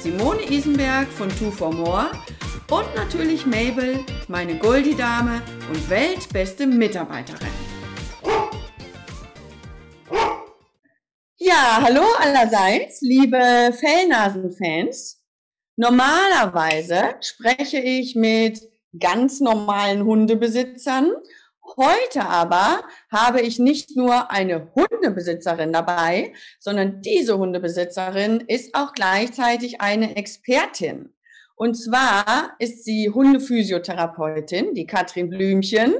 Simone Isenberg von Two for More und natürlich Mabel, meine Goldie-Dame und weltbeste Mitarbeiterin. Ja, hallo allerseits, liebe Fellnasen-Fans. Normalerweise spreche ich mit ganz normalen Hundebesitzern. Heute aber habe ich nicht nur eine Hundebesitzerin dabei, sondern diese Hundebesitzerin ist auch gleichzeitig eine Expertin. Und zwar ist sie Hundephysiotherapeutin, die Katrin Blümchen.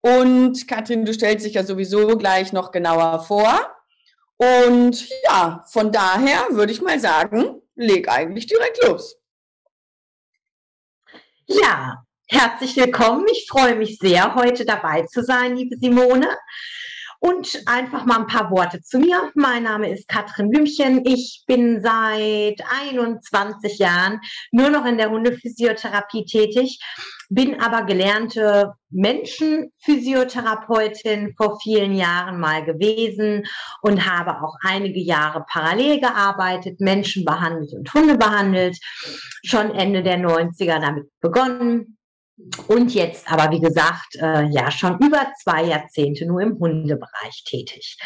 Und Katrin, du stellst dich ja sowieso gleich noch genauer vor. Und ja, von daher würde ich mal sagen, leg eigentlich direkt los. Ja, herzlich willkommen. Ich freue mich sehr, heute dabei zu sein, liebe Simone. Und einfach mal ein paar Worte zu mir. Mein Name ist Katrin Blümchen. Ich bin seit 21 Jahren nur noch in der Hundephysiotherapie tätig, bin aber gelernte Menschenphysiotherapeutin vor vielen Jahren mal gewesen und habe auch einige Jahre parallel gearbeitet, Menschen behandelt und Hunde behandelt. Schon Ende der 90er damit begonnen, und jetzt aber, wie gesagt, äh, ja, schon über zwei Jahrzehnte nur im Hundebereich tätig.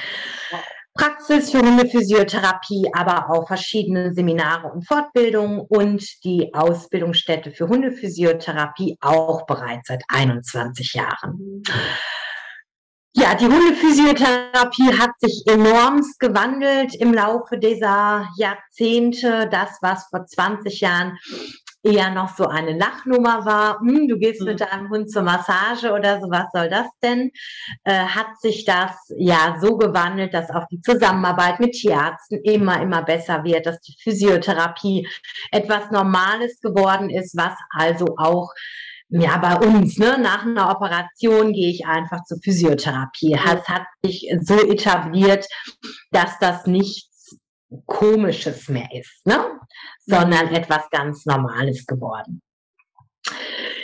Praxis für Hundephysiotherapie, aber auch verschiedene Seminare und Fortbildungen und die Ausbildungsstätte für Hundephysiotherapie auch bereits seit 21 Jahren. Ja, die Hundephysiotherapie hat sich enormst gewandelt im Laufe dieser Jahrzehnte. Das, was vor 20 Jahren eher noch so eine Lachnummer war, hm, du gehst mhm. mit deinem Hund zur Massage oder so, was soll das denn? Äh, hat sich das ja so gewandelt, dass auch die Zusammenarbeit mit Tierärzten immer, immer besser wird, dass die Physiotherapie etwas Normales geworden ist, was also auch ja, bei uns, ne, nach einer Operation gehe ich einfach zur Physiotherapie. Es hat sich so etabliert, dass das nicht Komisches mehr ist, ne? sondern etwas ganz Normales geworden.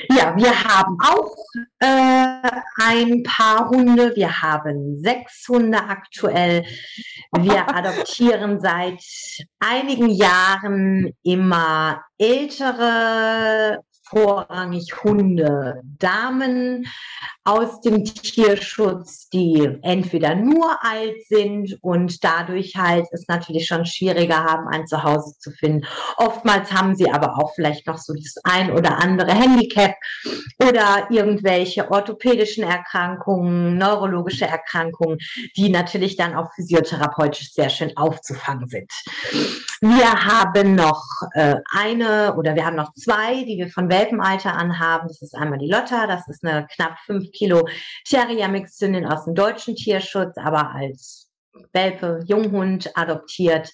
Ja, wir haben auch äh, ein paar Hunde. Wir haben sechs Hunde aktuell. Wir adoptieren seit einigen Jahren immer ältere vorrangig Hunde, Damen aus dem Tierschutz, die entweder nur alt sind und dadurch halt es natürlich schon schwieriger haben, ein Zuhause zu finden. Oftmals haben sie aber auch vielleicht noch so das ein oder andere Handicap oder irgendwelche orthopädischen Erkrankungen, neurologische Erkrankungen, die natürlich dann auch physiotherapeutisch sehr schön aufzufangen sind. Wir haben noch äh, eine oder wir haben noch zwei, die wir von Welpenalter an haben. Das ist einmal die Lotta, das ist eine knapp fünf Kilo Terrier-Mixhündin aus dem deutschen Tierschutz, aber als Welpe, Junghund adoptiert.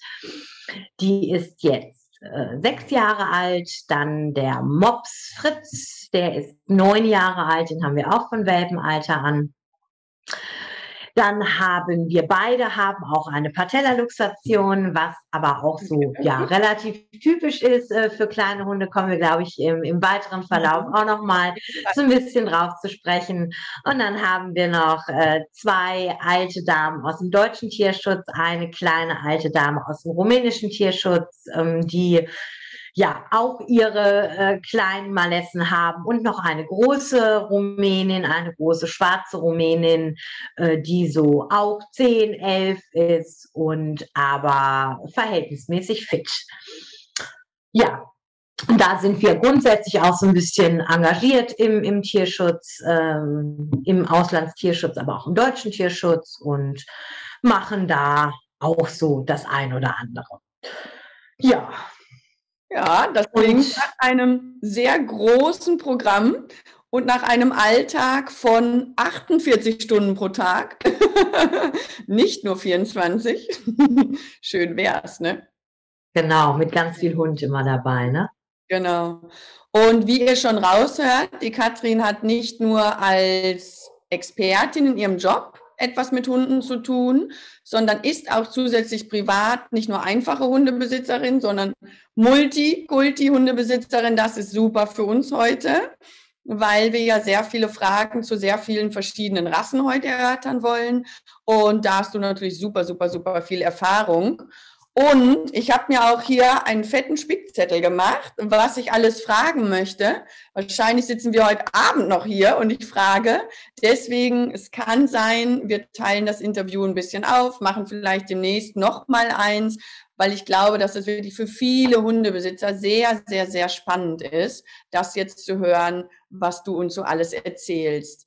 Die ist jetzt äh, sechs Jahre alt. Dann der Mops Fritz, der ist neun Jahre alt, den haben wir auch von Welpenalter an. Dann haben wir beide haben auch eine Patellaluxation, was aber auch so ja relativ typisch ist äh, für kleine Hunde. Kommen wir, glaube ich, im, im weiteren Verlauf mhm. auch noch mal so ein bisschen drauf zu sprechen. Und dann haben wir noch äh, zwei alte Damen aus dem deutschen Tierschutz, eine kleine alte Dame aus dem rumänischen Tierschutz, ähm, die ja auch ihre äh, kleinen Malessen haben und noch eine große Rumänin, eine große schwarze Rumänin, äh, die so auch 10, 11 ist und aber verhältnismäßig fit. Ja, da sind wir grundsätzlich auch so ein bisschen engagiert im, im Tierschutz, ähm, im Auslandstierschutz, aber auch im deutschen Tierschutz und machen da auch so das ein oder andere. Ja, ja, das klingt nach einem sehr großen Programm und nach einem Alltag von 48 Stunden pro Tag. Nicht nur 24. Schön wär's, ne? Genau, mit ganz viel Hund immer dabei, ne? Genau. Und wie ihr schon raushört, die Katrin hat nicht nur als Expertin in ihrem Job etwas mit Hunden zu tun, sondern ist auch zusätzlich privat nicht nur einfache Hundebesitzerin, sondern Multi-Kulti-Hundebesitzerin. Das ist super für uns heute, weil wir ja sehr viele Fragen zu sehr vielen verschiedenen Rassen heute erörtern wollen. Und da hast du natürlich super, super, super viel Erfahrung. Und ich habe mir auch hier einen fetten Spickzettel gemacht, was ich alles fragen möchte. Wahrscheinlich sitzen wir heute Abend noch hier und ich frage. Deswegen, es kann sein, wir teilen das Interview ein bisschen auf, machen vielleicht demnächst noch mal eins, weil ich glaube, dass es wirklich für viele Hundebesitzer sehr, sehr, sehr spannend ist, das jetzt zu hören, was du uns so alles erzählst.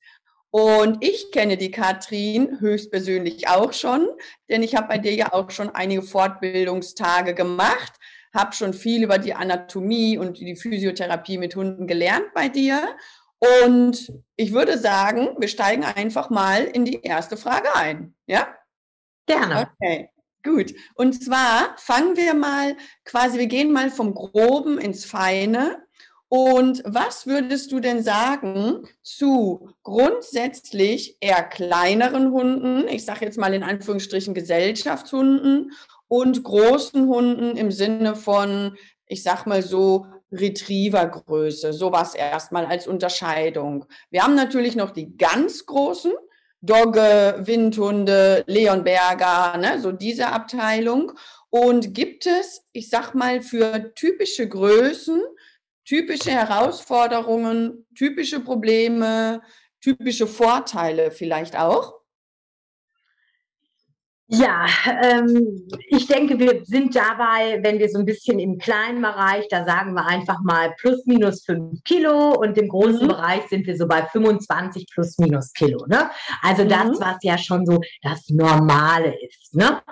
Und ich kenne die Katrin höchstpersönlich auch schon, denn ich habe bei dir ja auch schon einige Fortbildungstage gemacht, habe schon viel über die Anatomie und die Physiotherapie mit Hunden gelernt bei dir. Und ich würde sagen, wir steigen einfach mal in die erste Frage ein. Ja? Gerne. Okay. Gut. Und zwar fangen wir mal quasi, wir gehen mal vom Groben ins Feine und was würdest du denn sagen zu grundsätzlich eher kleineren Hunden, ich sage jetzt mal in Anführungsstrichen Gesellschaftshunden und großen Hunden im Sinne von, ich sag mal so, Retrievergröße, sowas erstmal als Unterscheidung. Wir haben natürlich noch die ganz großen, Dogge, Windhunde, Leonberger, ne, so diese Abteilung. Und gibt es, ich sag mal, für typische Größen typische Herausforderungen, typische Probleme, typische Vorteile vielleicht auch? Ja, ähm, ich denke, wir sind dabei, wenn wir so ein bisschen im kleinen Bereich, da sagen wir einfach mal plus minus fünf Kilo und im großen mhm. Bereich sind wir so bei 25 plus minus Kilo. Ne? Also mhm. das, was ja schon so das Normale ist. Ne?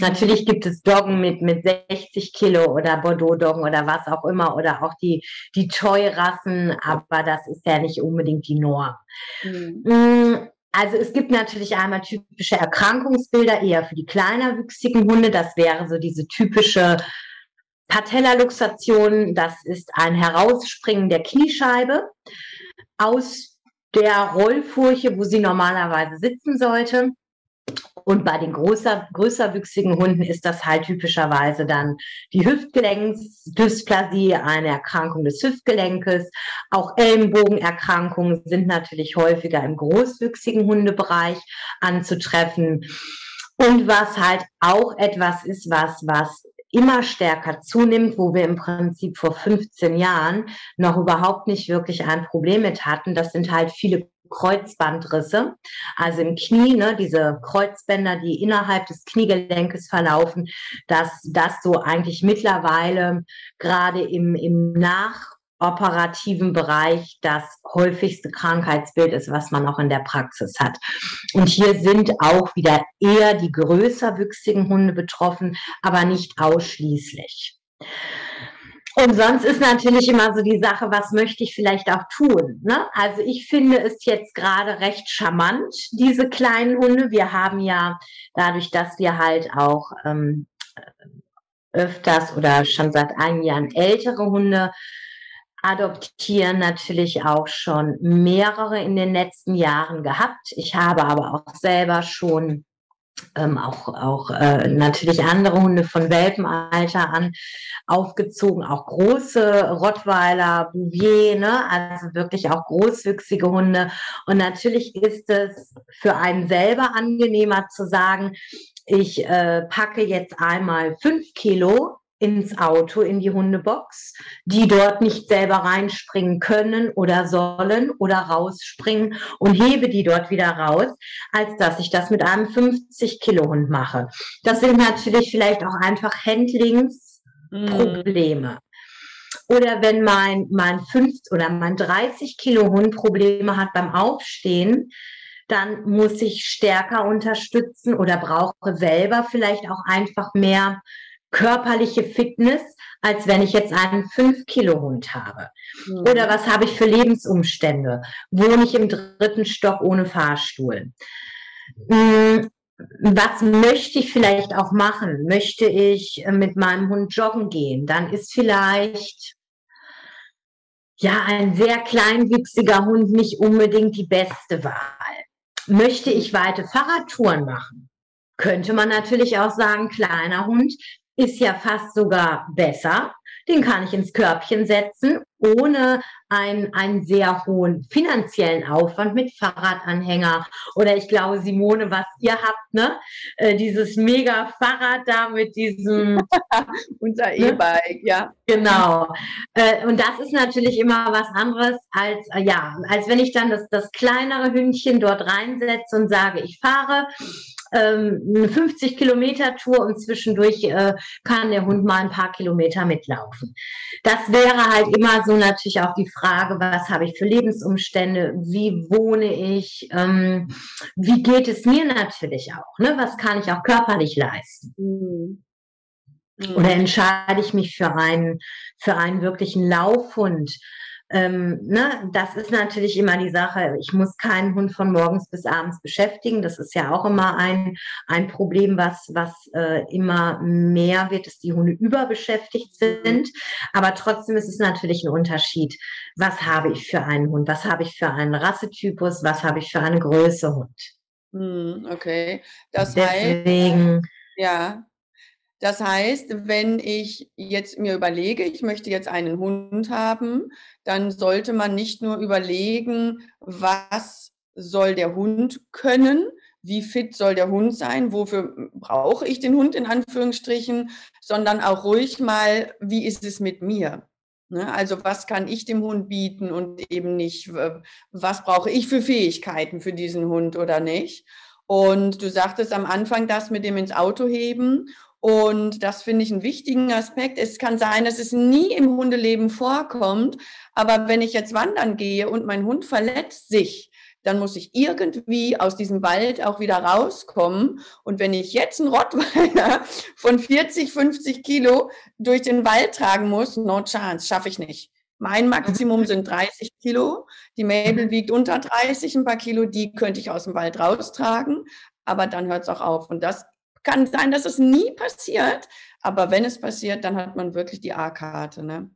Natürlich gibt es Doggen mit, mit 60 Kilo oder Bordeaux-Doggen oder was auch immer oder auch die, die Toy-Rassen, aber das ist ja nicht unbedingt die Norm. Mhm. Also es gibt natürlich einmal typische Erkrankungsbilder eher für die kleinerwüchsigen Hunde. Das wäre so diese typische Patellaluxation. Das ist ein Herausspringen der Kniescheibe aus der Rollfurche, wo sie normalerweise sitzen sollte. Und bei den größer, größerwüchsigen Hunden ist das halt typischerweise dann die Hüftgelenksdysplasie, eine Erkrankung des Hüftgelenkes. Auch Ellenbogenerkrankungen sind natürlich häufiger im großwüchsigen Hundebereich anzutreffen. Und was halt auch etwas ist, was, was immer stärker zunimmt, wo wir im Prinzip vor 15 Jahren noch überhaupt nicht wirklich ein Problem mit hatten. Das sind halt viele Kreuzbandrisse, also im Knie, ne, diese Kreuzbänder, die innerhalb des Kniegelenkes verlaufen, dass das so eigentlich mittlerweile gerade im, im nachoperativen Bereich das häufigste Krankheitsbild ist, was man auch in der Praxis hat. Und hier sind auch wieder eher die größer wüchsigen Hunde betroffen, aber nicht ausschließlich. Und sonst ist natürlich immer so die Sache, was möchte ich vielleicht auch tun? Ne? Also ich finde es jetzt gerade recht charmant, diese kleinen Hunde. Wir haben ja dadurch, dass wir halt auch ähm, öfters oder schon seit einigen Jahren ältere Hunde adoptieren, natürlich auch schon mehrere in den letzten Jahren gehabt. Ich habe aber auch selber schon ähm, auch, auch äh, natürlich andere Hunde von Welpenalter an aufgezogen, auch große Rottweiler, Bouvier, ne? also wirklich auch großwüchsige Hunde. Und natürlich ist es für einen selber angenehmer zu sagen, ich äh, packe jetzt einmal fünf Kilo ins Auto, in die Hundebox, die dort nicht selber reinspringen können oder sollen oder rausspringen und hebe die dort wieder raus, als dass ich das mit einem 50 Kilo Hund mache. Das sind natürlich vielleicht auch einfach Handlingsprobleme. Mm. Oder wenn mein, mein 5 oder mein 30 Kilo Hund Probleme hat beim Aufstehen, dann muss ich stärker unterstützen oder brauche selber vielleicht auch einfach mehr körperliche Fitness, als wenn ich jetzt einen 5-Kilo-Hund habe? Mhm. Oder was habe ich für Lebensumstände? Wohne ich im dritten Stock ohne Fahrstuhl? Mhm. was möchte ich vielleicht auch machen? Möchte ich äh, mit meinem Hund joggen gehen? Dann ist vielleicht ja ein sehr kleinwüchsiger Hund nicht unbedingt die beste Wahl. Möchte ich weite Fahrradtouren machen? Könnte man natürlich auch sagen, kleiner Hund ist ja fast sogar besser. Den kann ich ins Körbchen setzen, ohne einen, einen sehr hohen finanziellen Aufwand mit Fahrradanhänger. Oder ich glaube, Simone, was ihr habt, ne? Äh, dieses mega Fahrrad da mit diesem. Unser ne? E-Bike, ja. Genau. Äh, und das ist natürlich immer was anderes als, äh, ja, als wenn ich dann das, das kleinere Hündchen dort reinsetze und sage, ich fahre ähm, eine 50 Kilometer Tour und zwischendurch äh, kann der Hund mal ein paar Kilometer mitlaufen. Das wäre halt immer so natürlich auch die Frage, was habe ich für Lebensumstände, wie wohne ich, ähm, wie geht es mir natürlich auch, ne? was kann ich auch körperlich leisten. Mhm. Oder entscheide ich mich für einen, für einen wirklichen Laufhund? Ähm, ne, das ist natürlich immer die Sache. Ich muss keinen Hund von morgens bis abends beschäftigen. Das ist ja auch immer ein, ein Problem, was, was äh, immer mehr wird, dass die Hunde überbeschäftigt sind. Aber trotzdem ist es natürlich ein Unterschied. Was habe ich für einen Hund? Was habe ich für einen Rassetypus? Was habe ich für eine Größe Hund? Hm, okay. Das Deswegen, heißt, ja, das heißt, wenn ich jetzt mir überlege, ich möchte jetzt einen Hund haben, dann sollte man nicht nur überlegen, was soll der Hund können, wie fit soll der Hund sein, wofür brauche ich den Hund in Anführungsstrichen, sondern auch ruhig mal, wie ist es mit mir? Ne, also was kann ich dem Hund bieten und eben nicht, was brauche ich für Fähigkeiten für diesen Hund oder nicht? Und du sagtest am Anfang das mit dem ins Auto heben. Und das finde ich einen wichtigen Aspekt. Es kann sein, dass es nie im Hundeleben vorkommt, aber wenn ich jetzt wandern gehe und mein Hund verletzt sich, dann muss ich irgendwie aus diesem Wald auch wieder rauskommen. Und wenn ich jetzt einen Rottweiler von 40, 50 Kilo durch den Wald tragen muss, no chance, schaffe ich nicht. Mein Maximum sind 30 Kilo. Die Mabel wiegt unter 30, ein paar Kilo, die könnte ich aus dem Wald raustragen. Aber dann hört es auch auf. Und das kann sein, dass es nie passiert, aber wenn es passiert, dann hat man wirklich die A-Karte. Ne?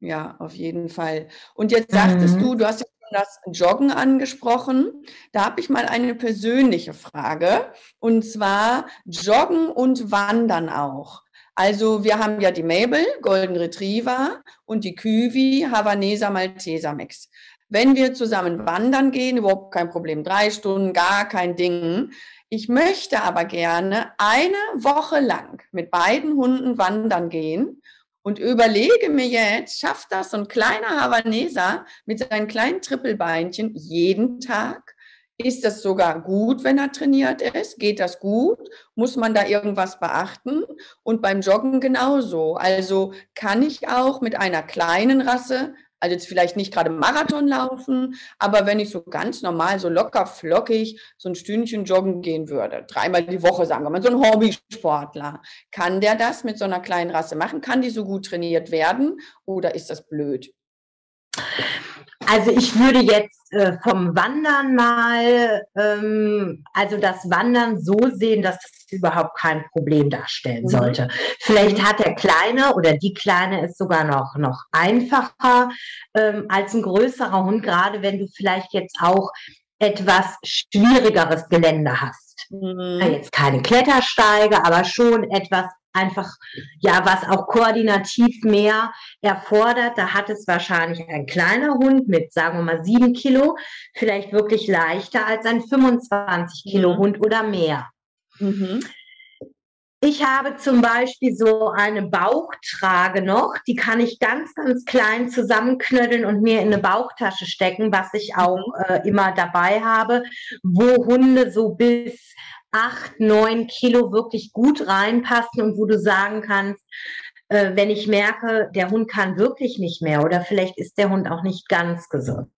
Ja, auf jeden Fall. Und jetzt sagtest mhm. du, du hast jetzt das Joggen angesprochen. Da habe ich mal eine persönliche Frage. Und zwar Joggen und Wandern auch. Also wir haben ja die Mabel, Golden Retriever und die Küvi, Havaneser Malteser Mix. Wenn wir zusammen wandern gehen, überhaupt kein Problem, drei Stunden, gar kein Ding. Ich möchte aber gerne eine Woche lang mit beiden Hunden wandern gehen und überlege mir jetzt, schafft das so ein kleiner Havaneser mit seinen kleinen Trippelbeinchen jeden Tag? Ist das sogar gut, wenn er trainiert ist? Geht das gut? Muss man da irgendwas beachten? Und beim Joggen genauso. Also kann ich auch mit einer kleinen Rasse also jetzt vielleicht nicht gerade Marathon laufen, aber wenn ich so ganz normal, so locker flockig so ein Stündchen joggen gehen würde, dreimal die Woche sagen wir mal, so ein Hobbysportler, kann der das mit so einer kleinen Rasse machen? Kann die so gut trainiert werden oder ist das blöd? Also ich würde jetzt äh, vom Wandern mal, ähm, also das Wandern so sehen, dass es überhaupt kein Problem darstellen mhm. sollte. Vielleicht hat der Kleine oder die Kleine es sogar noch, noch einfacher ähm, als ein größerer Hund, gerade wenn du vielleicht jetzt auch etwas schwierigeres Gelände hast. Mhm. Jetzt keine Klettersteige, aber schon etwas einfach, ja, was auch koordinativ mehr erfordert. Da hat es wahrscheinlich ein kleiner Hund mit, sagen wir mal, sieben Kilo, vielleicht wirklich leichter als ein 25 Kilo mhm. Hund oder mehr. Mhm. Ich habe zum Beispiel so eine Bauchtrage noch, die kann ich ganz, ganz klein zusammenknödeln und mir in eine Bauchtasche stecken, was ich auch äh, immer dabei habe, wo Hunde so bis acht, neun Kilo wirklich gut reinpassen und wo du sagen kannst, äh, wenn ich merke, der Hund kann wirklich nicht mehr oder vielleicht ist der Hund auch nicht ganz gesund.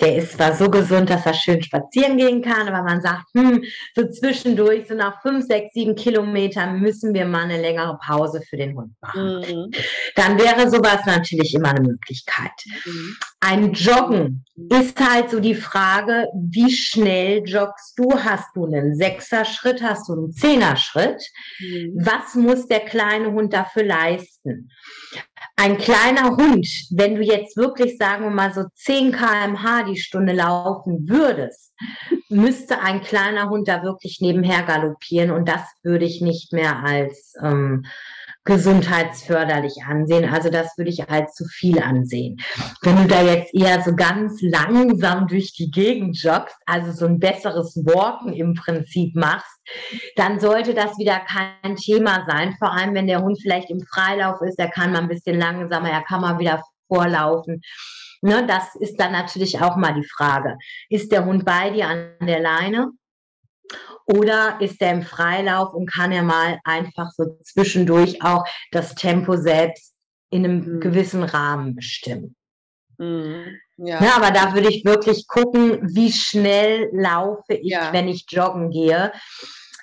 Der ist zwar so gesund, dass er schön spazieren gehen kann, aber man sagt, hm, so zwischendurch, so nach fünf, sechs, sieben Kilometern müssen wir mal eine längere Pause für den Hund machen. Mhm. Dann wäre sowas natürlich immer eine Möglichkeit. Mhm. Ein Joggen ist halt so die Frage, wie schnell joggst du? Hast du einen Sechser-Schritt? Hast du einen Zehner-Schritt? Mhm. Was muss der kleine Hund dafür leisten? Ein kleiner Hund, wenn du jetzt wirklich, sagen wir mal, so 10 kmh die Stunde laufen würdest, müsste ein kleiner Hund da wirklich nebenher galoppieren und das würde ich nicht mehr als ähm, gesundheitsförderlich ansehen. Also das würde ich als zu viel ansehen. Wenn du da jetzt eher so ganz langsam durch die Gegend joggst, also so ein besseres Walken im Prinzip machst, dann sollte das wieder kein Thema sein. Vor allem, wenn der Hund vielleicht im Freilauf ist, der kann mal ein bisschen langsamer, er kann mal wieder vorlaufen. Ne, das ist dann natürlich auch mal die Frage. Ist der Hund bei dir an der Leine? Oder ist er im Freilauf und kann er mal einfach so zwischendurch auch das Tempo selbst in einem mhm. gewissen Rahmen bestimmen? Mhm. Ja. ja. aber da würde ich wirklich gucken, wie schnell laufe ich, ja. wenn ich joggen gehe.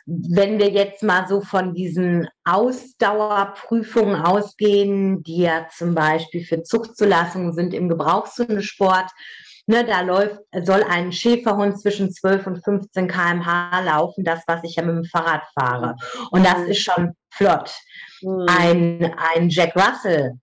Wenn wir jetzt mal so von diesen Ausdauerprüfungen ausgehen, die ja zum Beispiel für Zuchtzulassungen sind im Gebrauchshundesport, Ne, da läuft, soll ein Schäferhund zwischen 12 und 15 kmh laufen, das, was ich ja mit dem Fahrrad fahre. Und das ist schon flott. Mhm. Ein, ein Jack Russell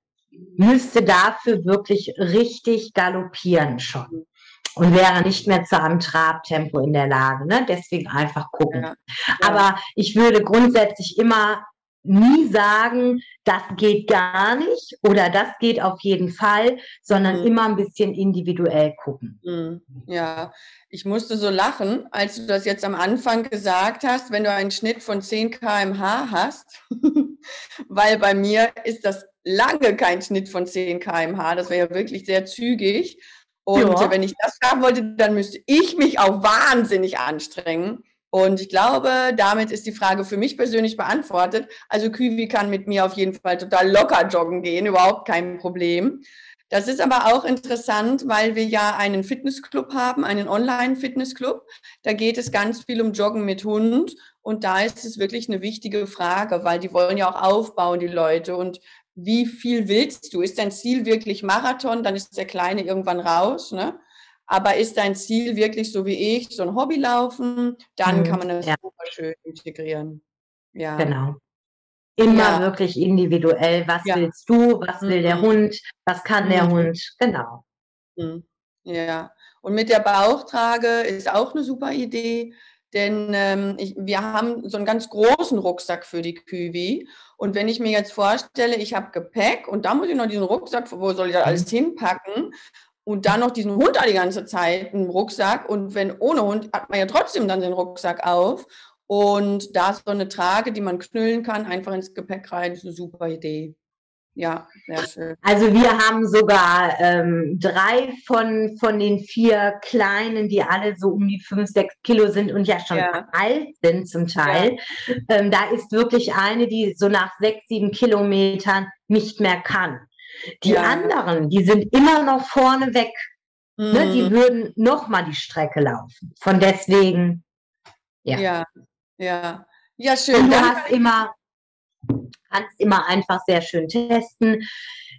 müsste dafür wirklich richtig galoppieren schon und wäre nicht mehr zu einem Trabtempo in der Lage. Ne? Deswegen einfach gucken. Ja. Aber ich würde grundsätzlich immer nie sagen, das geht gar nicht oder das geht auf jeden Fall, sondern mhm. immer ein bisschen individuell gucken. Mhm. Ja, ich musste so lachen, als du das jetzt am Anfang gesagt hast, wenn du einen Schnitt von 10 km/h hast, weil bei mir ist das lange kein Schnitt von 10 km/h, das wäre ja wirklich sehr zügig. Und ja. wenn ich das haben wollte, dann müsste ich mich auch wahnsinnig anstrengen. Und ich glaube, damit ist die Frage für mich persönlich beantwortet. Also Küwi kann mit mir auf jeden Fall total locker joggen gehen, überhaupt kein Problem. Das ist aber auch interessant, weil wir ja einen Fitnessclub haben, einen Online-Fitnessclub. Da geht es ganz viel um Joggen mit Hund. Und da ist es wirklich eine wichtige Frage, weil die wollen ja auch aufbauen, die Leute. Und wie viel willst du? Ist dein Ziel wirklich Marathon? Dann ist der Kleine irgendwann raus. Ne? Aber ist dein Ziel wirklich so wie ich, so ein Hobby laufen, dann mhm, kann man das ja. super schön integrieren. Ja. Genau. Immer ja. wirklich individuell. Was ja. willst du? Was will der mhm. Hund? Was kann mhm. der Hund? Genau. Mhm. Ja. Und mit der Bauchtrage ist auch eine super Idee. Denn ähm, ich, wir haben so einen ganz großen Rucksack für die Küwi. Und wenn ich mir jetzt vorstelle, ich habe Gepäck und da muss ich noch diesen Rucksack, wo soll ich das alles mhm. hinpacken? Und dann noch diesen Hund da die ganze Zeit im Rucksack und wenn ohne Hund hat man ja trotzdem dann den Rucksack auf und da ist so eine Trage, die man knüllen kann, einfach ins Gepäck rein, ist eine super Idee. Ja, sehr schön. Also wir haben sogar ähm, drei von, von den vier kleinen, die alle so um die fünf, sechs Kilo sind und ja schon ja. alt sind zum Teil. Ja. Ähm, da ist wirklich eine, die so nach sechs, sieben Kilometern nicht mehr kann. Die ja. anderen, die sind immer noch vorne weg. Mhm. Ne, die mhm. würden noch mal die Strecke laufen. Von deswegen, ja. Ja, ja. Ja, schön. Und du hast immer, kannst immer einfach sehr schön testen.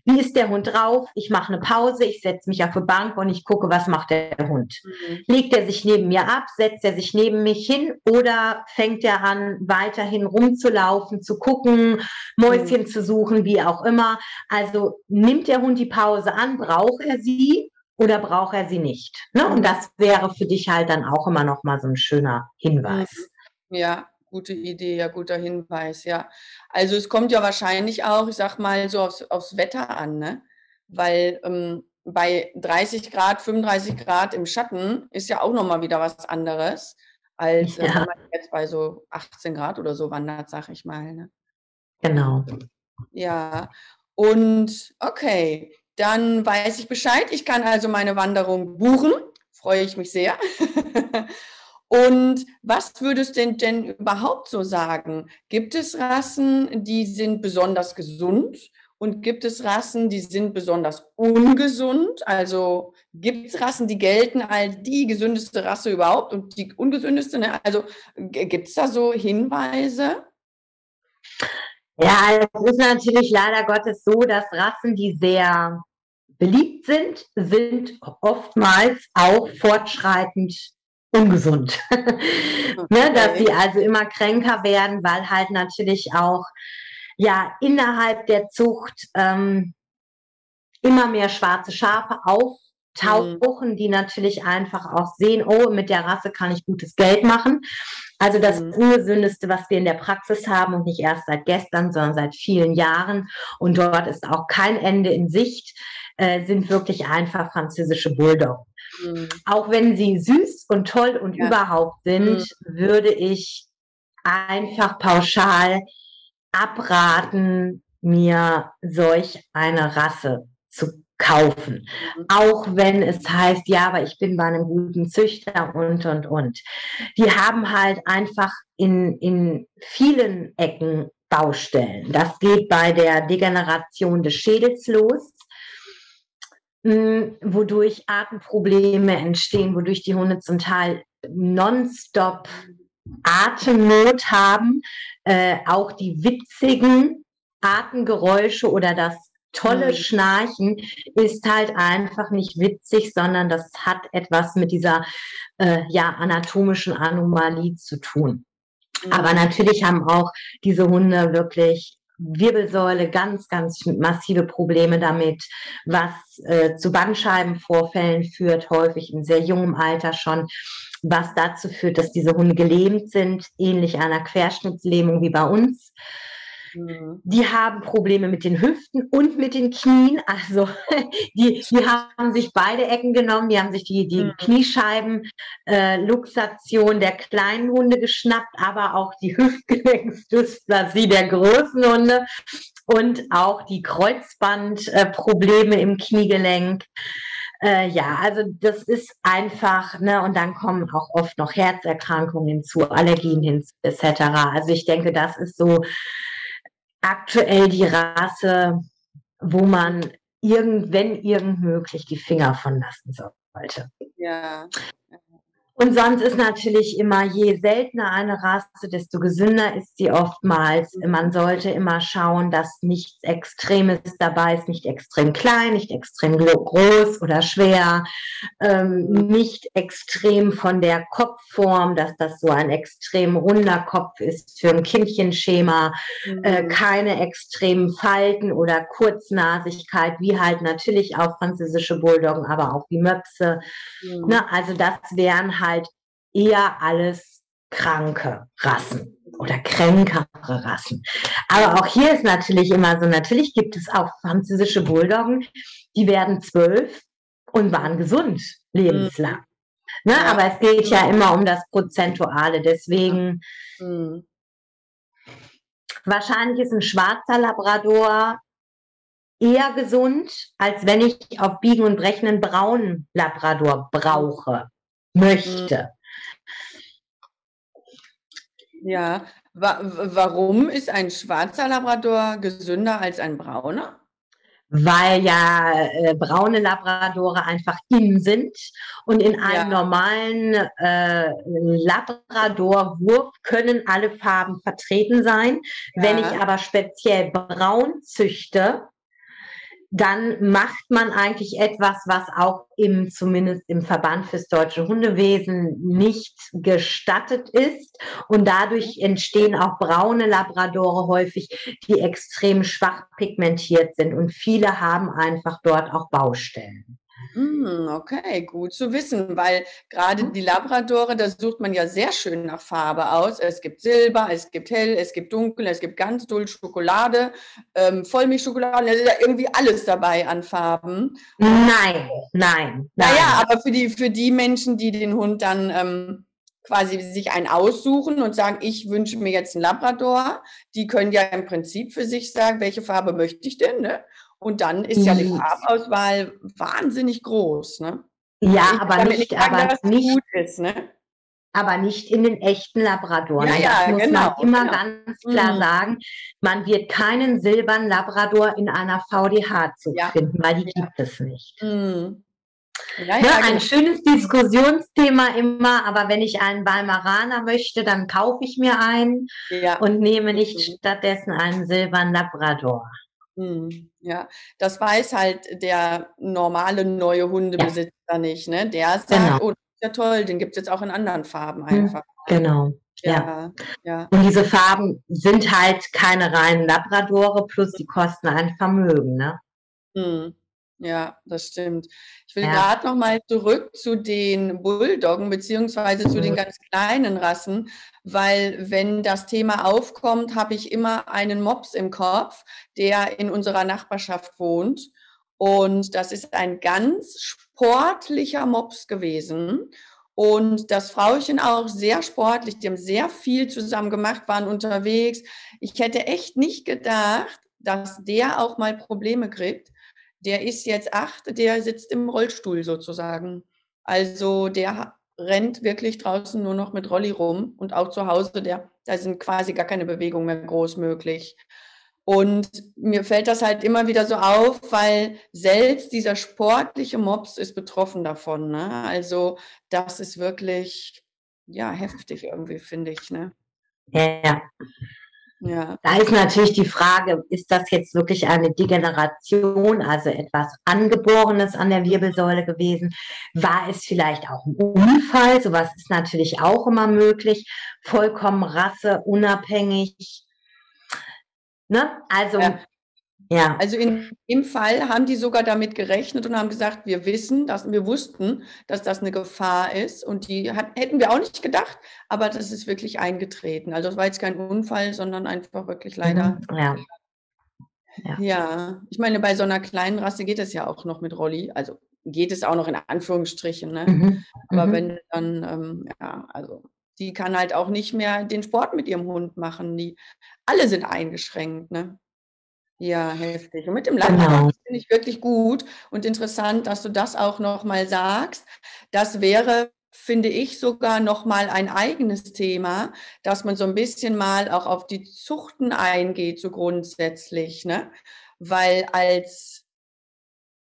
Wie ist der Hund drauf? Ich mache eine Pause, ich setze mich auf die Bank und ich gucke, was macht der Hund. Mhm. Legt er sich neben mir ab, setzt er sich neben mich hin oder fängt er an, weiterhin rumzulaufen, zu gucken, Mäuschen mhm. zu suchen, wie auch immer. Also nimmt der Hund die Pause an, braucht er sie oder braucht er sie nicht? Ne? Und das wäre für dich halt dann auch immer noch mal so ein schöner Hinweis. Mhm. Ja, Gute Idee, ja, guter Hinweis, ja. Also es kommt ja wahrscheinlich auch, ich sag mal, so aufs, aufs Wetter an, ne? Weil ähm, bei 30 Grad, 35 Grad im Schatten ist ja auch nochmal wieder was anderes, als äh, ja. wenn man jetzt bei so 18 Grad oder so wandert, sag ich mal. Ne? Genau. Ja, und okay, dann weiß ich Bescheid. Ich kann also meine Wanderung buchen. Freue ich mich sehr. Und was würdest du denn überhaupt so sagen? Gibt es Rassen, die sind besonders gesund? Und gibt es Rassen, die sind besonders ungesund? Also gibt es Rassen, die gelten als die gesündeste Rasse überhaupt und die ungesündeste? Ne? Also gibt es da so Hinweise? Ja, es ist natürlich leider Gottes so, dass Rassen, die sehr beliebt sind, sind oftmals auch fortschreitend ungesund. ne, dass sie also immer kränker werden, weil halt natürlich auch ja innerhalb der Zucht ähm, immer mehr schwarze Schafe auftauchen, mhm. die natürlich einfach auch sehen, oh, mit der Rasse kann ich gutes Geld machen. Also das mhm. Ungesündeste, was wir in der Praxis haben und nicht erst seit gestern, sondern seit vielen Jahren. Und dort ist auch kein Ende in Sicht, äh, sind wirklich einfach französische Bulldog. Mhm. Auch wenn sie süß und toll und ja. überhaupt sind, mhm. würde ich einfach pauschal abraten, mir solch eine Rasse zu kaufen. Mhm. Auch wenn es heißt, ja, aber ich bin bei einem guten Züchter und, und, und. Die haben halt einfach in, in vielen Ecken Baustellen. Das geht bei der Degeneration des Schädels los, wodurch Atemprobleme entstehen, wodurch die Hunde zum Teil nonstop Atemnot haben, äh, auch die witzigen Atemgeräusche oder das tolle mhm. Schnarchen ist halt einfach nicht witzig, sondern das hat etwas mit dieser äh, ja anatomischen Anomalie zu tun. Mhm. Aber natürlich haben auch diese Hunde wirklich Wirbelsäule ganz, ganz massive Probleme damit, was äh, zu Bandscheibenvorfällen führt, häufig in sehr jungem Alter schon, was dazu führt, dass diese Hunde gelähmt sind, ähnlich einer Querschnittslähmung wie bei uns. Mhm. Die haben Probleme mit den Hüften und mit den Knien. Also die, die haben sich beide Ecken genommen, die haben sich die, die mhm. Kniescheibenluxation äh, der kleinen Hunde geschnappt, aber auch die Hüftgelenksdysplasie der großen Hunde und auch die Kreuzbandprobleme äh, im Kniegelenk. Äh, ja, also das ist einfach, ne, und dann kommen auch oft noch Herzerkrankungen hinzu, Allergien hinzu, etc. Also ich denke, das ist so aktuell die Rasse, wo man irgend, wenn irgend möglich, die Finger von lassen sollte. Ja. Und sonst ist natürlich immer, je seltener eine Rasse, desto gesünder ist sie oftmals. Man sollte immer schauen, dass nichts Extremes dabei ist, nicht extrem klein, nicht extrem groß oder schwer, ähm, nicht extrem von der Kopfform, dass das so ein extrem runder Kopf ist für ein Kindchenschema, äh, mhm. äh, keine extremen Falten oder Kurznasigkeit, wie halt natürlich auch französische Bulldoggen, aber auch wie Möpse. Mhm. Na, also das wären halt halt eher alles kranke Rassen oder kränkere Rassen. Aber auch hier ist natürlich immer so, natürlich gibt es auch französische Bulldoggen, die werden zwölf und waren gesund lebenslang. Mhm. Ne? Ja. Aber es geht ja immer um das Prozentuale. Deswegen mhm. wahrscheinlich ist ein schwarzer Labrador eher gesund, als wenn ich auf Biegen und Brechen einen braunen Labrador brauche möchte. Ja, Wa warum ist ein schwarzer Labrador gesünder als ein brauner? Weil ja äh, braune Labradore einfach in sind und in einem ja. normalen äh, Labrador-Wurf können alle Farben vertreten sein. Ja. Wenn ich aber speziell braun züchte, dann macht man eigentlich etwas, was auch im, zumindest im Verband fürs deutsche Hundewesen nicht gestattet ist. Und dadurch entstehen auch braune Labradore häufig, die extrem schwach pigmentiert sind. Und viele haben einfach dort auch Baustellen. Hm, okay, gut zu wissen, weil gerade die Labradore, da sucht man ja sehr schön nach Farbe aus. Es gibt Silber, es gibt Hell, es gibt Dunkel, es gibt ganz dull Schokolade, ähm, Vollmilchschokolade, da ist ja irgendwie alles dabei an Farben. Nein, nein, nein. Naja, aber für die, für die Menschen, die den Hund dann ähm, quasi sich einen aussuchen und sagen, ich wünsche mir jetzt einen Labrador, die können ja im Prinzip für sich sagen, welche Farbe möchte ich denn, ne? Und dann ist ja die Farbauswahl wahnsinnig groß. Ne? Ja, ich aber nicht, sagen, aber nicht, ist, ne? aber nicht in den echten Labradoren. Ja, ja, das muss genau, man immer genau. ganz klar mhm. sagen. Man wird keinen silbernen Labrador in einer VDH zu ja. finden, weil die gibt es nicht. Mhm. Ja, ja, ein genau. schönes Diskussionsthema immer, aber wenn ich einen Weimaraner möchte, dann kaufe ich mir einen ja. und nehme nicht mhm. stattdessen einen silbernen Labrador. Hm, ja, das weiß halt der normale neue Hundebesitzer ja. nicht. Ne? Der sagt, genau. oh, ja toll, den gibt es jetzt auch in anderen Farben hm, einfach. Genau. Ja. ja. Und diese Farben sind halt keine reinen Labradore, plus die kosten ein Vermögen, ne? Hm. Ja, das stimmt. Ich will ja. gerade noch mal zurück zu den Bulldoggen beziehungsweise zu den ganz kleinen Rassen, weil wenn das Thema aufkommt, habe ich immer einen Mops im Kopf, der in unserer Nachbarschaft wohnt. Und das ist ein ganz sportlicher Mops gewesen. Und das Frauchen auch sehr sportlich. Die haben sehr viel zusammen gemacht, waren unterwegs. Ich hätte echt nicht gedacht, dass der auch mal Probleme kriegt der ist jetzt acht, der sitzt im Rollstuhl sozusagen. Also der rennt wirklich draußen nur noch mit Rolli rum und auch zu Hause, der, da sind quasi gar keine Bewegungen mehr groß möglich. Und mir fällt das halt immer wieder so auf, weil selbst dieser sportliche Mops ist betroffen davon. Ne? Also das ist wirklich, ja, heftig irgendwie, finde ich. Ne? Ja. Ja. Da ist natürlich die Frage, ist das jetzt wirklich eine Degeneration, also etwas Angeborenes an der Wirbelsäule gewesen? War es vielleicht auch ein Unfall? Sowas ist natürlich auch immer möglich. Vollkommen rasseunabhängig. Ne? Also ja. Ja. Also in dem Fall haben die sogar damit gerechnet und haben gesagt, wir wissen, dass wir wussten, dass das eine Gefahr ist und die hat, hätten wir auch nicht gedacht, aber das ist wirklich eingetreten. Also es war jetzt kein Unfall, sondern einfach wirklich leider. Mhm. Ja. Ja. ja. ich meine, bei so einer kleinen Rasse geht es ja auch noch mit Rolli. Also geht es auch noch in Anführungsstrichen. Ne? Mhm. Aber mhm. wenn dann, ähm, ja, also die kann halt auch nicht mehr den Sport mit ihrem Hund machen. Die alle sind eingeschränkt. Ne? Ja, heftig. Und mit dem Landrat genau. finde ich wirklich gut und interessant, dass du das auch nochmal sagst. Das wäre, finde ich, sogar nochmal ein eigenes Thema, dass man so ein bisschen mal auch auf die Zuchten eingeht, so grundsätzlich. Ne? Weil als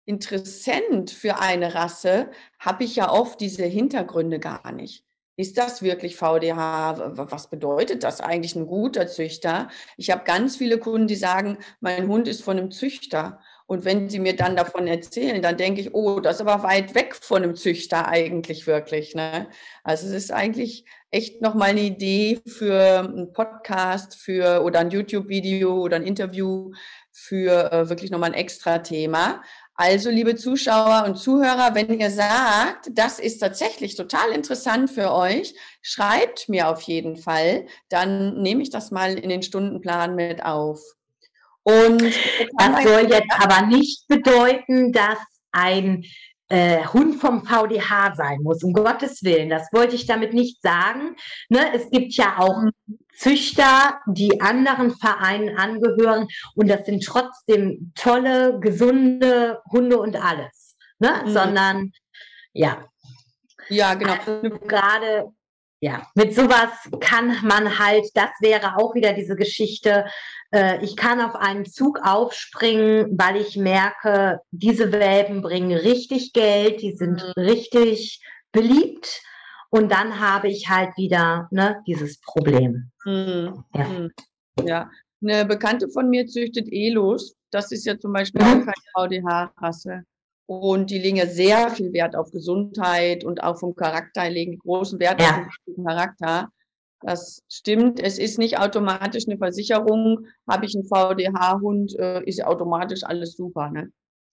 Interessent für eine Rasse habe ich ja oft diese Hintergründe gar nicht. Ist das wirklich VDH? Was bedeutet das eigentlich ein guter Züchter? Ich habe ganz viele Kunden, die sagen, mein Hund ist von einem Züchter. Und wenn sie mir dann davon erzählen, dann denke ich, oh, das ist aber weit weg von einem Züchter eigentlich wirklich. Ne? Also es ist eigentlich echt nochmal eine Idee für einen Podcast für oder ein YouTube-Video oder ein Interview für äh, wirklich nochmal ein extra Thema. Also, liebe Zuschauer und Zuhörer, wenn ihr sagt, das ist tatsächlich total interessant für euch, schreibt mir auf jeden Fall. Dann nehme ich das mal in den Stundenplan mit auf. Und das soll jetzt aber nicht bedeuten, dass ein äh, Hund vom VDH sein muss, um Gottes Willen. Das wollte ich damit nicht sagen. Ne? Es gibt ja auch mhm. Züchter, die anderen Vereinen angehören und das sind trotzdem tolle, gesunde Hunde und alles. Ne? Mhm. Sondern ja. Ja, genau. Also, gerade ja, mit sowas kann man halt, das wäre auch wieder diese Geschichte, äh, ich kann auf einen Zug aufspringen, weil ich merke, diese Welpen bringen richtig Geld, die sind mhm. richtig beliebt. Und dann habe ich halt wieder ne, dieses Problem. Mhm. Ja. Mhm. ja. Eine Bekannte von mir züchtet Elos. Das ist ja zum Beispiel mhm. auch keine VDH-Rasse. Und die legen ja sehr viel Wert auf Gesundheit und auch vom Charakter, legen großen Wert ja. auf den Charakter. Das stimmt. Es ist nicht automatisch eine Versicherung. Habe ich einen VDH-Hund, äh, ist automatisch alles super. Ne?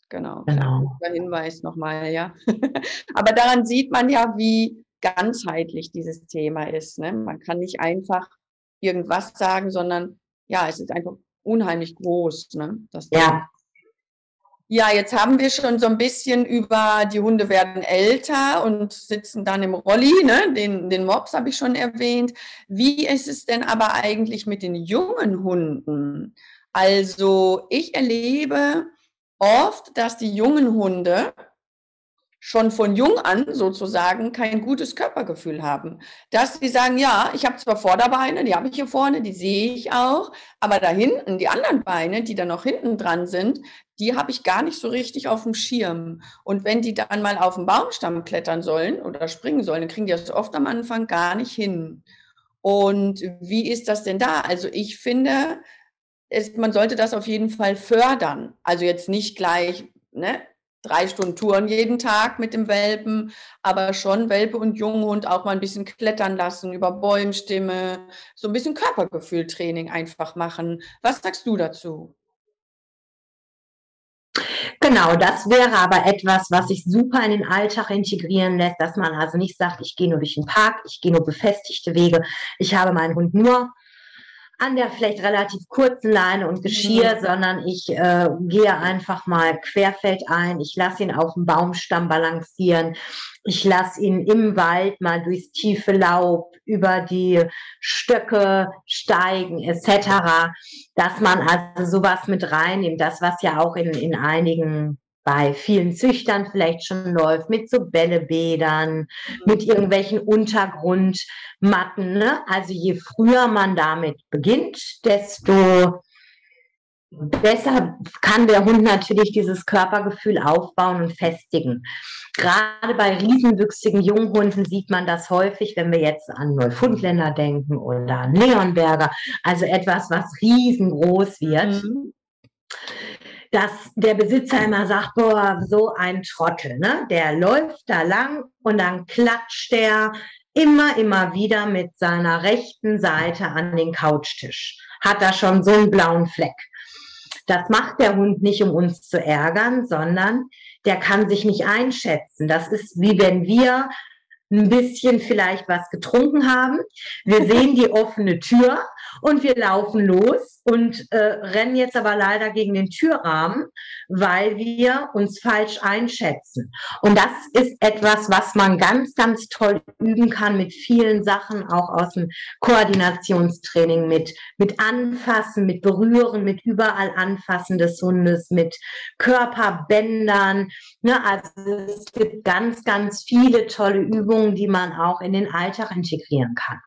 Genau. genau. Der Hinweis nochmal, ja. Aber daran sieht man ja, wie ganzheitlich dieses Thema ist. Ne? Man kann nicht einfach irgendwas sagen, sondern ja, es ist einfach unheimlich groß. Ne? Das ja. Ja, jetzt haben wir schon so ein bisschen über die Hunde werden älter und sitzen dann im Rolli, ne? den, den Mops habe ich schon erwähnt. Wie ist es denn aber eigentlich mit den jungen Hunden? Also ich erlebe oft, dass die jungen Hunde schon von jung an sozusagen kein gutes Körpergefühl haben. Dass sie sagen, ja, ich habe zwar Vorderbeine, die habe ich hier vorne, die sehe ich auch, aber da hinten, die anderen Beine, die da noch hinten dran sind, die habe ich gar nicht so richtig auf dem Schirm. Und wenn die dann mal auf den Baumstamm klettern sollen oder springen sollen, dann kriegen die das oft am Anfang gar nicht hin. Und wie ist das denn da? Also ich finde, es, man sollte das auf jeden Fall fördern. Also jetzt nicht gleich ne, drei Stunden Touren jeden Tag mit dem Welpen, aber schon Welpe und Junghund auch mal ein bisschen klettern lassen, über Bäumstimme, so ein bisschen Körpergefühltraining einfach machen. Was sagst du dazu? Genau, das wäre aber etwas, was sich super in den Alltag integrieren lässt, dass man also nicht sagt, ich gehe nur durch den Park, ich gehe nur befestigte Wege, ich habe meinen Hund nur an der vielleicht relativ kurzen Leine und Geschirr, mhm. sondern ich äh, gehe einfach mal querfeldein. Ich lasse ihn auf dem Baumstamm balancieren. Ich lasse ihn im Wald mal durchs tiefe Laub, über die Stöcke steigen etc., dass man also sowas mit reinnimmt. Das, was ja auch in, in einigen bei vielen Züchtern vielleicht schon läuft, mit so Bällebädern, mhm. mit irgendwelchen Untergrundmatten. Ne? Also je früher man damit beginnt, desto besser kann der Hund natürlich dieses Körpergefühl aufbauen und festigen. Gerade bei riesenwüchsigen Junghunden sieht man das häufig, wenn wir jetzt an Neufundländer denken oder an Leonberger, also etwas, was riesengroß wird. Mhm dass der Besitzer immer sagt, boah, so ein Trottel, ne? Der läuft da lang und dann klatscht der immer, immer wieder mit seiner rechten Seite an den Couchtisch. Hat da schon so einen blauen Fleck. Das macht der Hund nicht, um uns zu ärgern, sondern der kann sich nicht einschätzen. Das ist wie wenn wir ein bisschen vielleicht was getrunken haben. Wir sehen die offene Tür und wir laufen los und äh, rennen jetzt aber leider gegen den Türrahmen, weil wir uns falsch einschätzen. Und das ist etwas, was man ganz, ganz toll üben kann mit vielen Sachen, auch aus dem Koordinationstraining, mit, mit Anfassen, mit Berühren, mit überall Anfassen des Hundes, mit Körperbändern. Ne? Also es gibt ganz, ganz viele tolle Übungen, die man auch in den Alltag integrieren kann.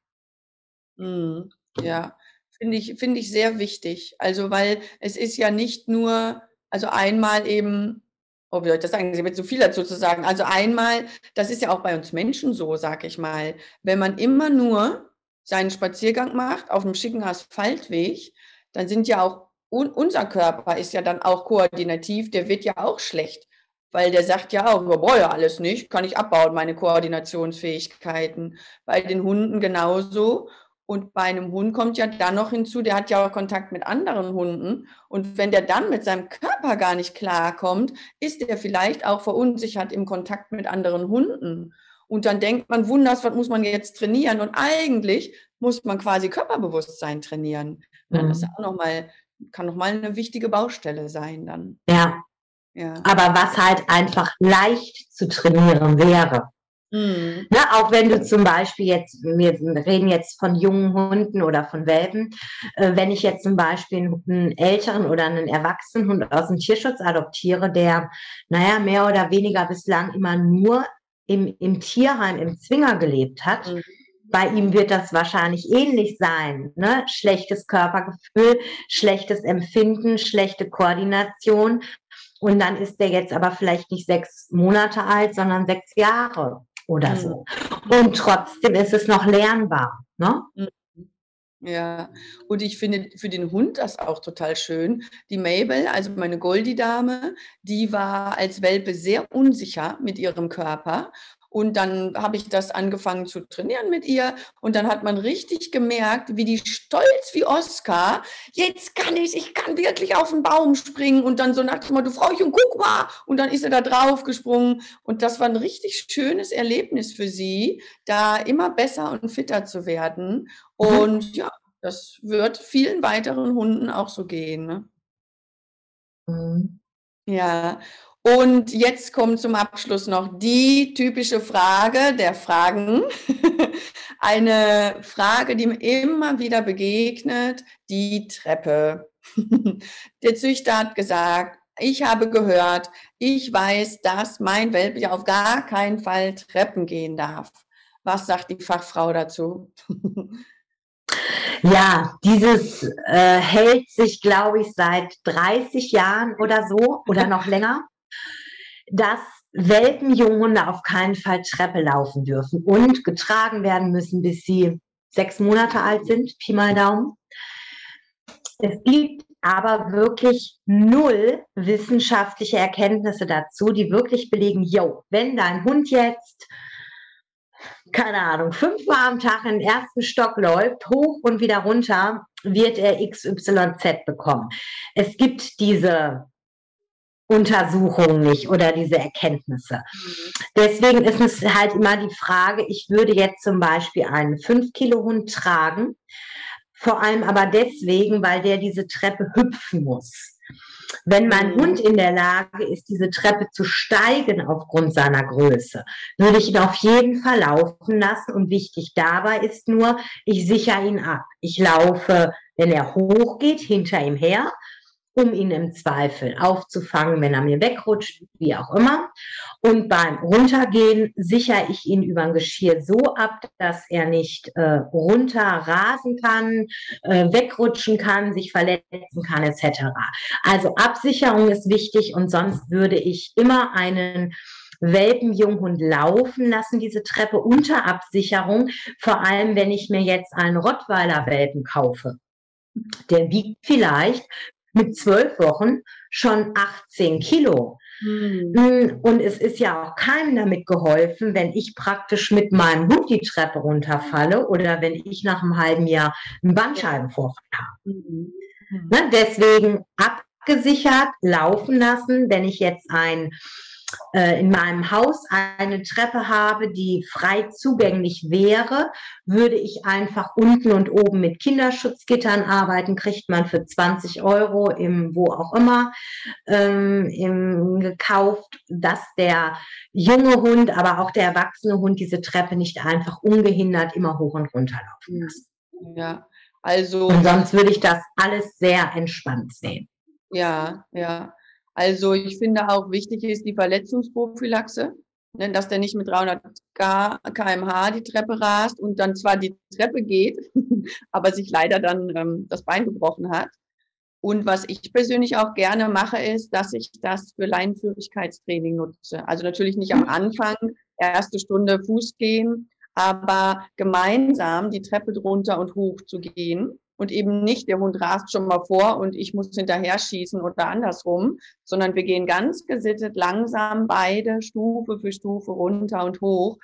Mhm. Ja, finde ich, finde ich sehr wichtig. Also, weil es ist ja nicht nur, also einmal eben, oh, wie soll ich das sagen? Ich habe jetzt so viel dazu zu sagen. Also einmal, das ist ja auch bei uns Menschen so, sag ich mal. Wenn man immer nur seinen Spaziergang macht auf einem schicken Asphaltweg, dann sind ja auch, un, unser Körper ist ja dann auch koordinativ, der wird ja auch schlecht. Weil der sagt ja auch, boah, ja alles nicht, kann ich abbauen, meine Koordinationsfähigkeiten. Bei den Hunden genauso. Und bei einem Hund kommt ja dann noch hinzu, der hat ja auch Kontakt mit anderen Hunden. Und wenn der dann mit seinem Körper gar nicht klarkommt, ist er vielleicht auch verunsichert im Kontakt mit anderen Hunden. Und dann denkt man, wunders, was muss man jetzt trainieren? Und eigentlich muss man quasi Körperbewusstsein trainieren. Mhm. Das ist auch noch mal, kann nochmal eine wichtige Baustelle sein dann. Ja. Ja. Aber was halt einfach leicht zu trainieren wäre. Mhm. Ne, auch wenn du zum Beispiel jetzt, wir reden jetzt von jungen Hunden oder von Welpen, äh, wenn ich jetzt zum Beispiel einen, einen, älteren oder einen erwachsenen Hund aus dem Tierschutz adoptiere, der, naja, mehr oder weniger bislang immer nur im, im Tierheim, im Zwinger gelebt hat, mhm. bei ihm wird das wahrscheinlich ähnlich sein. Ne? Schlechtes Körpergefühl, schlechtes Empfinden, schlechte Koordination. Und dann ist der jetzt aber vielleicht nicht sechs Monate alt, sondern sechs Jahre oder mhm. so. Und trotzdem ist es noch lernbar. Ne? Mhm. Ja, und ich finde für den Hund das auch total schön. Die Mabel, also meine Goldie-Dame, die war als Welpe sehr unsicher mit ihrem Körper und dann habe ich das angefangen zu trainieren mit ihr. Und dann hat man richtig gemerkt, wie die stolz wie Oscar, jetzt kann ich, ich kann wirklich auf den Baum springen. Und dann so nach dem Motto, Frauchen, guck mal. Und dann ist er da drauf gesprungen. Und das war ein richtig schönes Erlebnis für sie, da immer besser und fitter zu werden. Mhm. Und ja, das wird vielen weiteren Hunden auch so gehen. Ne? Mhm. Ja, und jetzt kommt zum Abschluss noch die typische Frage der Fragen. Eine Frage, die mir immer wieder begegnet, die Treppe. Der Züchter hat gesagt, ich habe gehört, ich weiß, dass mein Welpe auf gar keinen Fall Treppen gehen darf. Was sagt die Fachfrau dazu? Ja, dieses äh, hält sich, glaube ich, seit 30 Jahren oder so oder noch länger dass Welpenjunghunde auf keinen Fall Treppe laufen dürfen und getragen werden müssen, bis sie sechs Monate alt sind, Pi mal Daumen. Es gibt aber wirklich null wissenschaftliche Erkenntnisse dazu, die wirklich belegen, yo, wenn dein Hund jetzt keine Ahnung, fünfmal am Tag in den ersten Stock läuft, hoch und wieder runter, wird er XYZ bekommen. Es gibt diese Untersuchungen nicht oder diese Erkenntnisse. Deswegen ist es halt immer die Frage, ich würde jetzt zum Beispiel einen 5-Kilo-Hund tragen, vor allem aber deswegen, weil der diese Treppe hüpfen muss. Wenn mein mhm. Hund in der Lage ist, diese Treppe zu steigen aufgrund seiner Größe, würde ich ihn auf jeden Fall laufen lassen. Und wichtig dabei ist nur, ich sichere ihn ab. Ich laufe, wenn er hochgeht, hinter ihm her um ihn im Zweifel aufzufangen, wenn er mir wegrutscht, wie auch immer. Und beim Runtergehen sichere ich ihn über ein Geschirr so ab, dass er nicht äh, runter rasen kann, äh, wegrutschen kann, sich verletzen kann, etc. Also Absicherung ist wichtig und sonst würde ich immer einen Welpenjunghund laufen lassen, diese Treppe unter Absicherung, vor allem wenn ich mir jetzt einen Rottweiler-Welpen kaufe. Der wiegt vielleicht mit zwölf Wochen schon 18 Kilo. Mhm. Und es ist ja auch keinem damit geholfen, wenn ich praktisch mit meinem Hund die Treppe runterfalle oder wenn ich nach einem halben Jahr einen Bandscheibenvorfall habe. Mhm. Ne, deswegen abgesichert laufen lassen, wenn ich jetzt ein äh, in meinem Haus eine Treppe habe, die frei zugänglich wäre, würde ich einfach unten und oben mit Kinderschutzgittern arbeiten, kriegt man für 20 Euro im wo auch immer ähm, im, gekauft, dass der junge Hund, aber auch der erwachsene Hund diese Treppe nicht einfach ungehindert immer hoch und runter laufen lässt. Ja, also. Und sonst würde ich das alles sehr entspannt sehen. Ja, ja. Also ich finde auch wichtig ist die Verletzungsprophylaxe, ne, dass der nicht mit 300 kmh die Treppe rast und dann zwar die Treppe geht, aber sich leider dann ähm, das Bein gebrochen hat. Und was ich persönlich auch gerne mache, ist, dass ich das für Leinenführigkeitstraining nutze. Also natürlich nicht am Anfang, erste Stunde Fuß gehen, aber gemeinsam die Treppe drunter und hoch zu gehen und eben nicht, der Hund rast schon mal vor und ich muss hinterher schießen oder andersrum, sondern wir gehen ganz gesittet langsam beide Stufe für Stufe runter und hoch.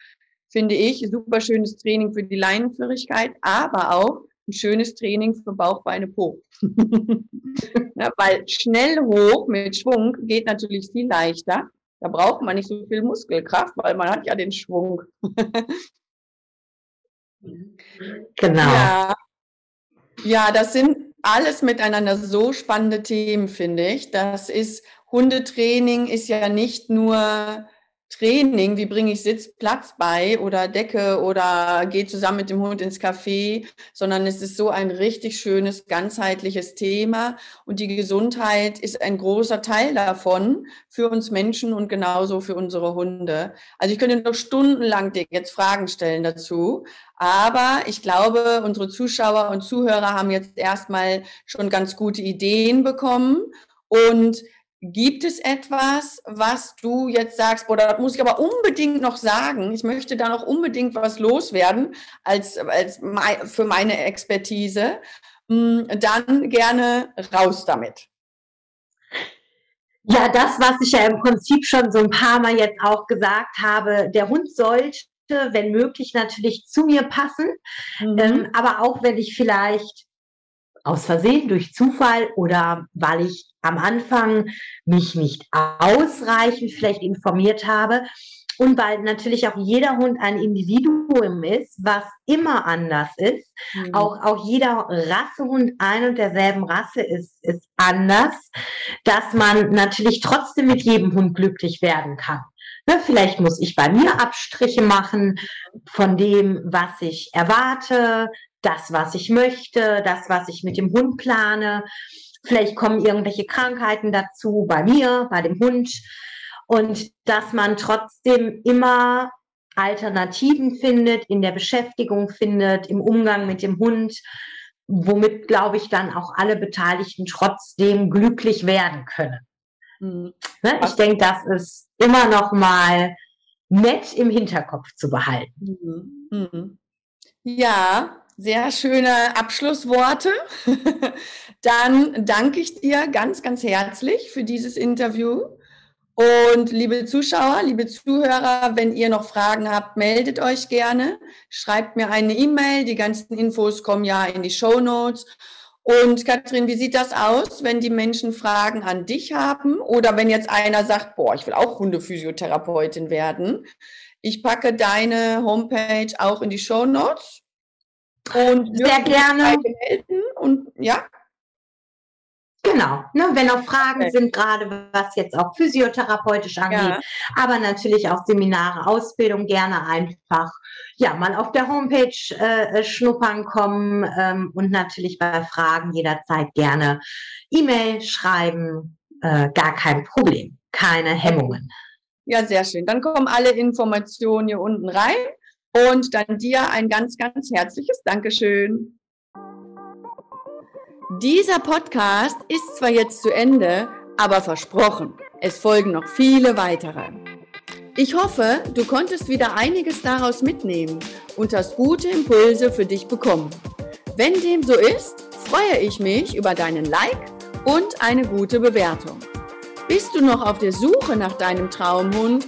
Finde ich super schönes Training für die Leinenführigkeit, aber auch ein schönes Training für Bauch, Beine, Po. ja, weil schnell hoch mit Schwung geht natürlich viel leichter. Da braucht man nicht so viel Muskelkraft, weil man hat ja den Schwung. genau. Ja, ja, das sind alles miteinander so spannende Themen, finde ich. Das ist, Hundetraining ist ja nicht nur Training, wie bringe ich Sitzplatz bei oder Decke oder gehe zusammen mit dem Hund ins Café, sondern es ist so ein richtig schönes, ganzheitliches Thema. Und die Gesundheit ist ein großer Teil davon für uns Menschen und genauso für unsere Hunde. Also ich könnte noch stundenlang dir jetzt Fragen stellen dazu, aber ich glaube, unsere Zuschauer und Zuhörer haben jetzt erstmal schon ganz gute Ideen bekommen. Und Gibt es etwas, was du jetzt sagst, oder das muss ich aber unbedingt noch sagen, ich möchte da noch unbedingt was loswerden als, als für meine Expertise, hm, dann gerne raus damit. Ja, das, was ich ja im Prinzip schon so ein paar Mal jetzt auch gesagt habe, der Hund sollte, wenn möglich, natürlich zu mir passen, mhm. ähm, aber auch wenn ich vielleicht aus Versehen, durch Zufall oder weil ich am Anfang mich nicht ausreichend vielleicht informiert habe und weil natürlich auch jeder Hund ein Individuum ist, was immer anders ist. Mhm. Auch, auch jeder Rassehund ein und derselben Rasse ist, ist anders, dass man natürlich trotzdem mit jedem Hund glücklich werden kann. Ne, vielleicht muss ich bei mir Abstriche machen von dem, was ich erwarte, das, was ich möchte, das, was ich mit dem Hund plane. Vielleicht kommen irgendwelche Krankheiten dazu bei mir, bei dem Hund. Und dass man trotzdem immer Alternativen findet, in der Beschäftigung findet, im Umgang mit dem Hund, womit, glaube ich, dann auch alle Beteiligten trotzdem glücklich werden können. Mhm. Ne? Ich denke, das ist immer noch mal nett im Hinterkopf zu behalten. Mhm. Mhm. Ja, sehr schöne Abschlussworte. Dann danke ich dir ganz, ganz herzlich für dieses Interview. Und liebe Zuschauer, liebe Zuhörer, wenn ihr noch Fragen habt, meldet euch gerne. Schreibt mir eine E-Mail. Die ganzen Infos kommen ja in die Show Notes. Und Katrin, wie sieht das aus, wenn die Menschen Fragen an dich haben oder wenn jetzt einer sagt, boah, ich will auch Hundephysiotherapeutin werden? Ich packe deine Homepage auch in die Show Notes. Und sehr gerne. Und ja, Genau, ne, wenn noch Fragen okay. sind, gerade was jetzt auch physiotherapeutisch angeht, ja. aber natürlich auch Seminare, Ausbildung gerne einfach ja mal auf der Homepage äh, schnuppern kommen ähm, und natürlich bei Fragen jederzeit gerne E-Mail schreiben, äh, gar kein Problem, keine Hemmungen. Ja, sehr schön. Dann kommen alle Informationen hier unten rein und dann dir ein ganz, ganz herzliches Dankeschön. Dieser Podcast ist zwar jetzt zu Ende, aber versprochen, es folgen noch viele weitere. Ich hoffe, du konntest wieder einiges daraus mitnehmen und hast gute Impulse für dich bekommen. Wenn dem so ist, freue ich mich über deinen Like und eine gute Bewertung. Bist du noch auf der Suche nach deinem Traumhund?